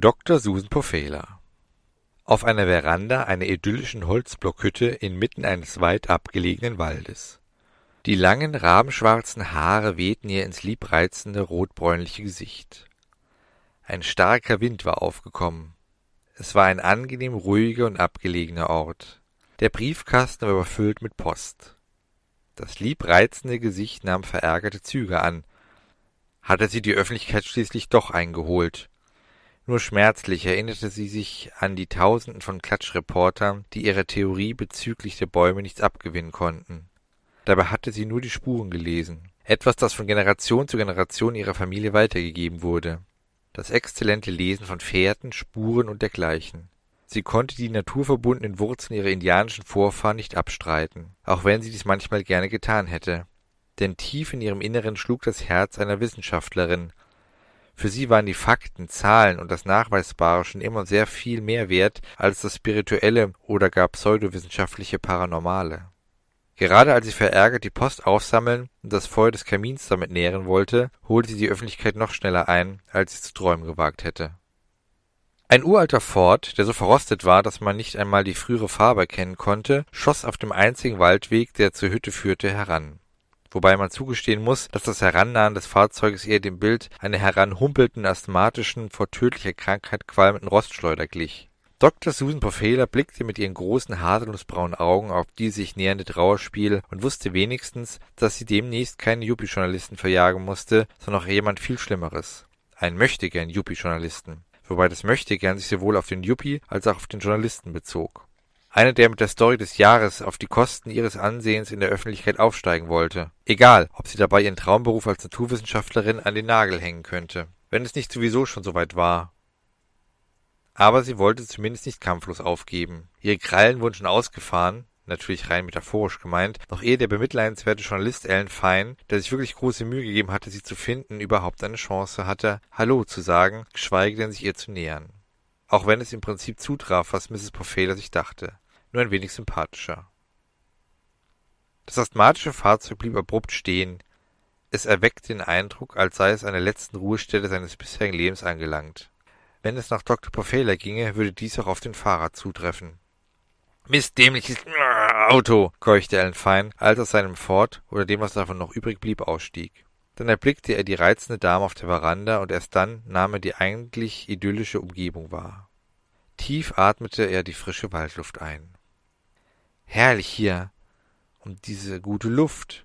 Dr. Susan Pofela Auf einer Veranda einer idyllischen Holzblockhütte inmitten eines weit abgelegenen Waldes. Die langen, rabenschwarzen Haare wehten ihr ins liebreizende, rotbräunliche Gesicht. Ein starker Wind war aufgekommen. Es war ein angenehm ruhiger und abgelegener Ort. Der Briefkasten war überfüllt mit Post. Das liebreizende Gesicht nahm verärgerte Züge an. Hatte sie die Öffentlichkeit schließlich doch eingeholt? Nur schmerzlich erinnerte sie sich an die Tausenden von Klatschreportern, die ihrer Theorie bezüglich der Bäume nichts abgewinnen konnten. Dabei hatte sie nur die Spuren gelesen, etwas, das von Generation zu Generation ihrer Familie weitergegeben wurde. Das exzellente Lesen von Fährten, Spuren und dergleichen. Sie konnte die naturverbundenen Wurzeln ihrer indianischen Vorfahren nicht abstreiten, auch wenn sie dies manchmal gerne getan hätte. Denn tief in ihrem Inneren schlug das Herz einer Wissenschaftlerin, für sie waren die Fakten, Zahlen und das Nachweisbare schon immer sehr viel mehr wert als das spirituelle oder gar pseudowissenschaftliche Paranormale. Gerade als sie verärgert die Post aufsammeln und das Feuer des Kamins damit nähren wollte, holte sie die Öffentlichkeit noch schneller ein, als sie zu träumen gewagt hätte. Ein uralter Ford, der so verrostet war, dass man nicht einmal die frühere Farbe erkennen konnte, schoss auf dem einzigen Waldweg, der zur Hütte führte, heran wobei man zugestehen muss, dass das Herannahen des Fahrzeuges eher dem Bild einer heranhumpelnden, asthmatischen, vor tödlicher Krankheit qualmenden Rostschleuder glich. Dr. Susan Pofela blickte mit ihren großen haselnussbraunen Augen auf die sich nähernde Trauerspiel und wusste wenigstens, dass sie demnächst keine Yuppie-Journalisten verjagen musste, sondern auch jemand viel Schlimmeres. Ein Möchtegern Yuppie-Journalisten. Wobei das Möchtegern sich sowohl auf den Yuppie als auch auf den Journalisten bezog. Einer, der mit der Story des Jahres auf die Kosten ihres Ansehens in der Öffentlichkeit aufsteigen wollte. Egal, ob sie dabei ihren Traumberuf als Naturwissenschaftlerin an den Nagel hängen könnte. Wenn es nicht sowieso schon so weit war. Aber sie wollte zumindest nicht kampflos aufgeben. Ihre Krallen wurden schon ausgefahren, natürlich rein metaphorisch gemeint, noch ehe der bemitleidenswerte Journalist Alan Fine, der sich wirklich große Mühe gegeben hatte, sie zu finden, überhaupt eine Chance hatte, Hallo zu sagen, geschweige denn sich ihr zu nähern auch wenn es im Prinzip zutraf, was Mrs. Pofela sich dachte, nur ein wenig sympathischer. Das asthmatische Fahrzeug blieb abrupt stehen. Es erweckte den Eindruck, als sei es an der letzten Ruhestätte seines bisherigen Lebens angelangt. Wenn es nach Dr. Pofela ginge, würde dies auch auf den Fahrer zutreffen. Mistdämliches Auto, keuchte Alan Fine, als er aus seinem Ford oder dem, was davon noch übrig blieb, ausstieg. Dann erblickte er die reizende Dame auf der Veranda, und erst dann nahm er die eigentlich idyllische Umgebung wahr. Tief atmete er die frische Waldluft ein. Herrlich hier. Und diese gute Luft.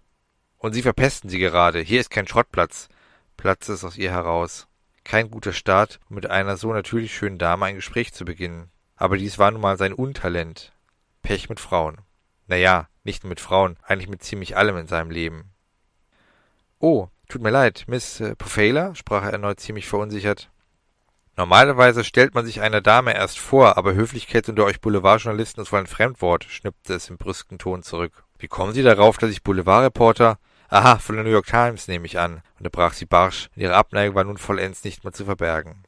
Und Sie verpesten sie gerade. Hier ist kein Schrottplatz, platzte es aus ihr heraus. Kein guter Start, um mit einer so natürlich schönen Dame ein Gespräch zu beginnen. Aber dies war nun mal sein Untalent. Pech mit Frauen. Na ja, nicht nur mit Frauen, eigentlich mit ziemlich allem in seinem Leben. Oh, Tut mir leid, Miss äh, Pofela, sprach er erneut ziemlich verunsichert. Normalerweise stellt man sich einer Dame erst vor, aber Höflichkeit unter euch Boulevardjournalisten ist wohl ein Fremdwort, schnippte es im brüsken Ton zurück. Wie kommen Sie darauf, dass ich Boulevardreporter? Aha, von der New York Times nehme ich an, unterbrach sie barsch, und ihre Abneigung war nun vollends nicht mehr zu verbergen.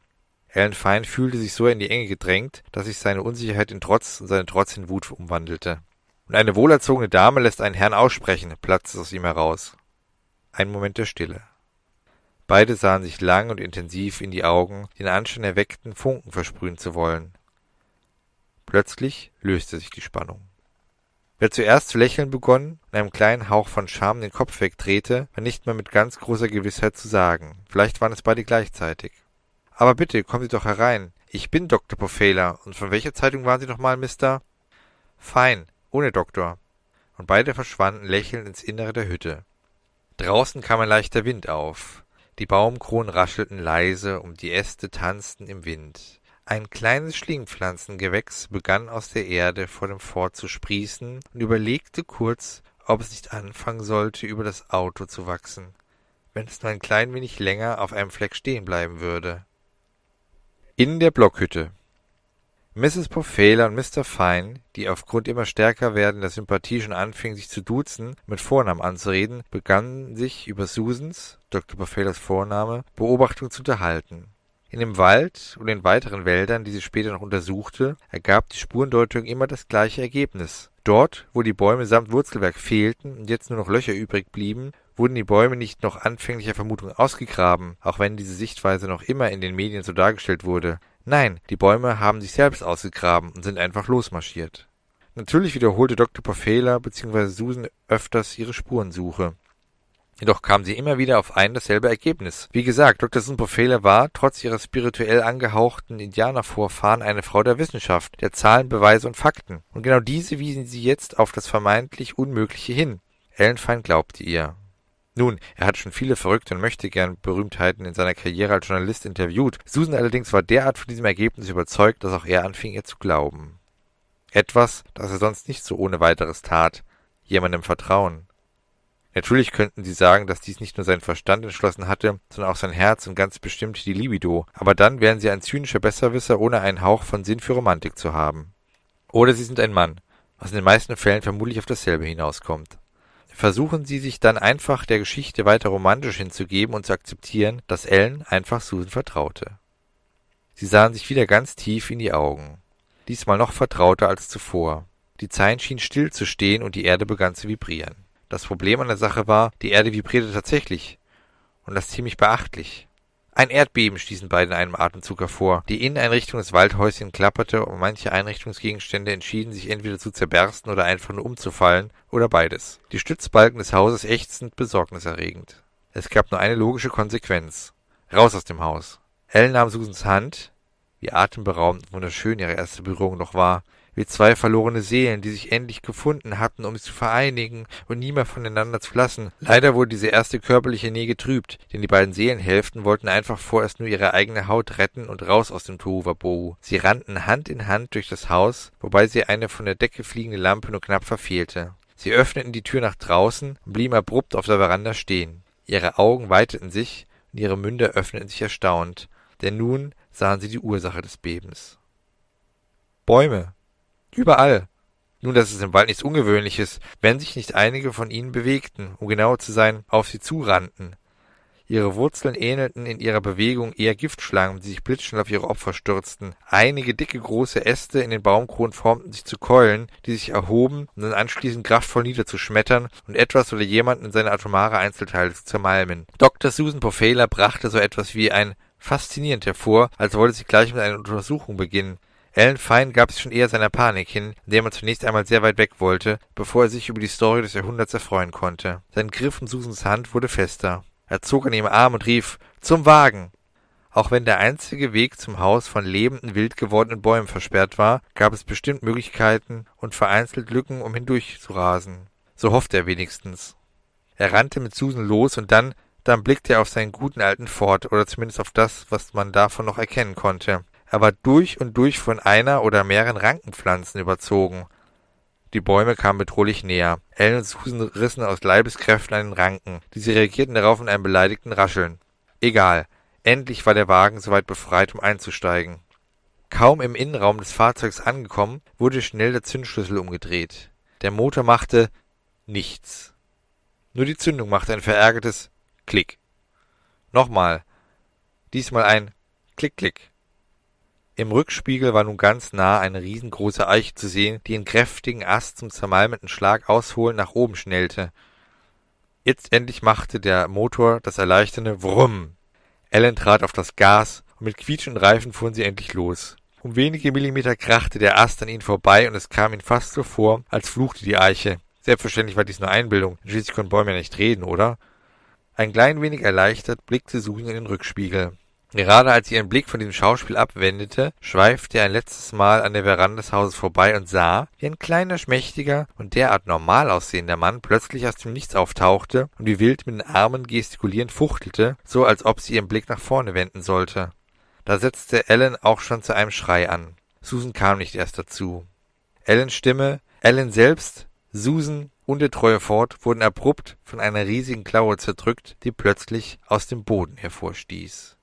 Alan Fine fühlte sich so in die Enge gedrängt, dass sich seine Unsicherheit in Trotz und seine Trotz in Wut umwandelte. Und eine wohlerzogene Dame lässt einen Herrn aussprechen, platzte es aus ihm heraus. Ein Moment der Stille. Beide sahen sich lang und intensiv in die Augen, den Anschein erweckten, Funken versprühen zu wollen. Plötzlich löste sich die Spannung. Wer zuerst zu lächeln begonnen und einem kleinen Hauch von Scham den Kopf wegdrehte, war nicht mehr mit ganz großer Gewissheit zu sagen. Vielleicht waren es beide gleichzeitig. Aber bitte, kommen Sie doch herein. Ich bin Dr. Pofela. Und von welcher Zeitung waren Sie nochmal, Mister? Fein, ohne Doktor. Und beide verschwanden lächelnd ins Innere der Hütte. Draußen kam ein leichter Wind auf. Die Baumkronen raschelten leise und die Äste tanzten im Wind. Ein kleines Schlingpflanzengewächs begann aus der Erde vor dem Fort zu sprießen und überlegte kurz, ob es nicht anfangen sollte, über das Auto zu wachsen, wenn es nur ein klein wenig länger auf einem Fleck stehen bleiben würde. In der Blockhütte Mrs. Pofela und Mr. Fine, die aufgrund immer stärker werdender Sympathie schon anfingen, sich zu duzen, mit Vornamen anzureden, begannen sich über Susans, Dr. Pofelas Vorname, Beobachtung zu unterhalten. In dem Wald und in weiteren Wäldern, die sie später noch untersuchte, ergab die Spurendeutung immer das gleiche Ergebnis. Dort, wo die Bäume samt Wurzelwerk fehlten und jetzt nur noch Löcher übrig blieben, wurden die Bäume nicht noch anfänglicher Vermutung ausgegraben, auch wenn diese Sichtweise noch immer in den Medien so dargestellt wurde. Nein, die Bäume haben sich selbst ausgegraben und sind einfach losmarschiert. Natürlich wiederholte Dr. Porfela bzw. Susan öfters ihre Spurensuche. Jedoch kam sie immer wieder auf ein dasselbe Ergebnis. Wie gesagt, Dr. Susan war, trotz ihrer spirituell angehauchten Indianervorfahren, eine Frau der Wissenschaft, der Zahlen, Beweise und Fakten. Und genau diese wiesen sie jetzt auf das vermeintlich Unmögliche hin. Ellen Fein glaubte ihr. Nun, er hat schon viele verrückte und möchte gern Berühmtheiten in seiner Karriere als Journalist interviewt. Susan allerdings war derart von diesem Ergebnis überzeugt, dass auch er anfing, ihr zu glauben. Etwas, das er sonst nicht so ohne weiteres tat. Jemandem vertrauen. Natürlich könnten Sie sagen, dass dies nicht nur sein Verstand entschlossen hatte, sondern auch sein Herz und ganz bestimmt die Libido. Aber dann wären Sie ein zynischer Besserwisser, ohne einen Hauch von Sinn für Romantik zu haben. Oder Sie sind ein Mann, was in den meisten Fällen vermutlich auf dasselbe hinauskommt versuchen sie sich dann einfach der Geschichte weiter romantisch hinzugeben und zu akzeptieren, dass Ellen einfach Susan vertraute. Sie sahen sich wieder ganz tief in die Augen. Diesmal noch vertrauter als zuvor. Die Zeit schien still zu stehen und die Erde begann zu vibrieren. Das Problem an der Sache war, die Erde vibrierte tatsächlich. Und das ziemlich beachtlich. Ein Erdbeben stießen beide in einem Atemzug hervor. Die Inneneinrichtung des Waldhäuschen klapperte und manche Einrichtungsgegenstände entschieden sich entweder zu zerbersten oder einfach nur umzufallen oder beides. Die Stützbalken des Hauses ächzend besorgniserregend. Es gab nur eine logische Konsequenz. Raus aus dem Haus. Ellen nahm Susans Hand, wie atemberaubend und wunderschön ihre erste Berührung noch war, wie zwei verlorene Seelen, die sich endlich gefunden hatten, um sich zu vereinigen und nie mehr voneinander zu lassen. Leider wurde diese erste körperliche Nähe getrübt, denn die beiden Seelenhälften wollten einfach vorerst nur ihre eigene Haut retten und raus aus dem Tohuwabohu. Sie rannten Hand in Hand durch das Haus, wobei sie eine von der Decke fliegende Lampe nur knapp verfehlte. Sie öffneten die Tür nach draußen und blieben abrupt auf der Veranda stehen. Ihre Augen weiteten sich und ihre Münder öffneten sich erstaunt, denn nun sahen sie die Ursache des Bebens. Bäume, Überall. Nun, das ist im Wald nichts Ungewöhnliches, wenn sich nicht einige von ihnen bewegten, um genauer zu sein, auf sie zurannten. Ihre Wurzeln ähnelten in ihrer Bewegung eher Giftschlangen, die sich blitzschnell auf ihre Opfer stürzten. Einige dicke große Äste in den Baumkronen formten sich zu Keulen, die sich erhoben, um dann anschließend kraftvoll niederzuschmettern und etwas oder jemanden in seine atomare Einzelteile zu zermalmen. Dr. Susan Pofela brachte so etwas wie ein faszinierend hervor, als wollte sie gleich mit einer Untersuchung beginnen. Alan Fine gab sich schon eher seiner Panik hin, indem er zunächst einmal sehr weit weg wollte, bevor er sich über die Story des Jahrhunderts erfreuen konnte. Sein Griff um Susans Hand wurde fester. Er zog an ihrem Arm und rief Zum Wagen. Auch wenn der einzige Weg zum Haus von lebenden, wild gewordenen Bäumen versperrt war, gab es bestimmt Möglichkeiten und vereinzelt Lücken, um hindurch zu rasen. So hoffte er wenigstens. Er rannte mit Susan los und dann, dann blickte er auf seinen guten alten Fort, oder zumindest auf das, was man davon noch erkennen konnte. Er war durch und durch von einer oder mehreren Rankenpflanzen überzogen. Die Bäume kamen bedrohlich näher. Ellen und Susan rissen aus Leibeskräften an den Ranken. Diese reagierten darauf in einem beleidigten Rascheln. Egal. Endlich war der Wagen soweit befreit, um einzusteigen. Kaum im Innenraum des Fahrzeugs angekommen, wurde schnell der Zündschlüssel umgedreht. Der Motor machte nichts. Nur die Zündung machte ein verärgertes Klick. Nochmal. Diesmal ein Klick, Klick. Im Rückspiegel war nun ganz nah eine riesengroße Eiche zu sehen, die in kräftigen Ast zum zermalmenden Schlag ausholend nach oben schnellte. Jetzt endlich machte der Motor das erleichternde Wrumm. Ellen trat auf das Gas, und mit quietschenden Reifen fuhren sie endlich los. Um wenige Millimeter krachte der Ast an ihnen vorbei, und es kam ihnen fast so vor, als fluchte die Eiche. Selbstverständlich war dies nur Einbildung, schließlich konnten Bäume ja nicht reden, oder? Ein klein wenig erleichtert blickte Susan in den Rückspiegel. Gerade als sie ihren Blick von diesem Schauspiel abwendete, schweifte er ein letztes Mal an der Veranda des Hauses vorbei und sah, wie ein kleiner, schmächtiger und derart normal aussehender Mann plötzlich aus dem Nichts auftauchte und wie wild mit den Armen gestikulierend fuchtelte, so als ob sie ihren Blick nach vorne wenden sollte. Da setzte Ellen auch schon zu einem Schrei an. Susan kam nicht erst dazu. Ellens Stimme, Ellen selbst, Susan und der treue Ford wurden abrupt von einer riesigen Klaue zerdrückt, die plötzlich aus dem Boden hervorstieß.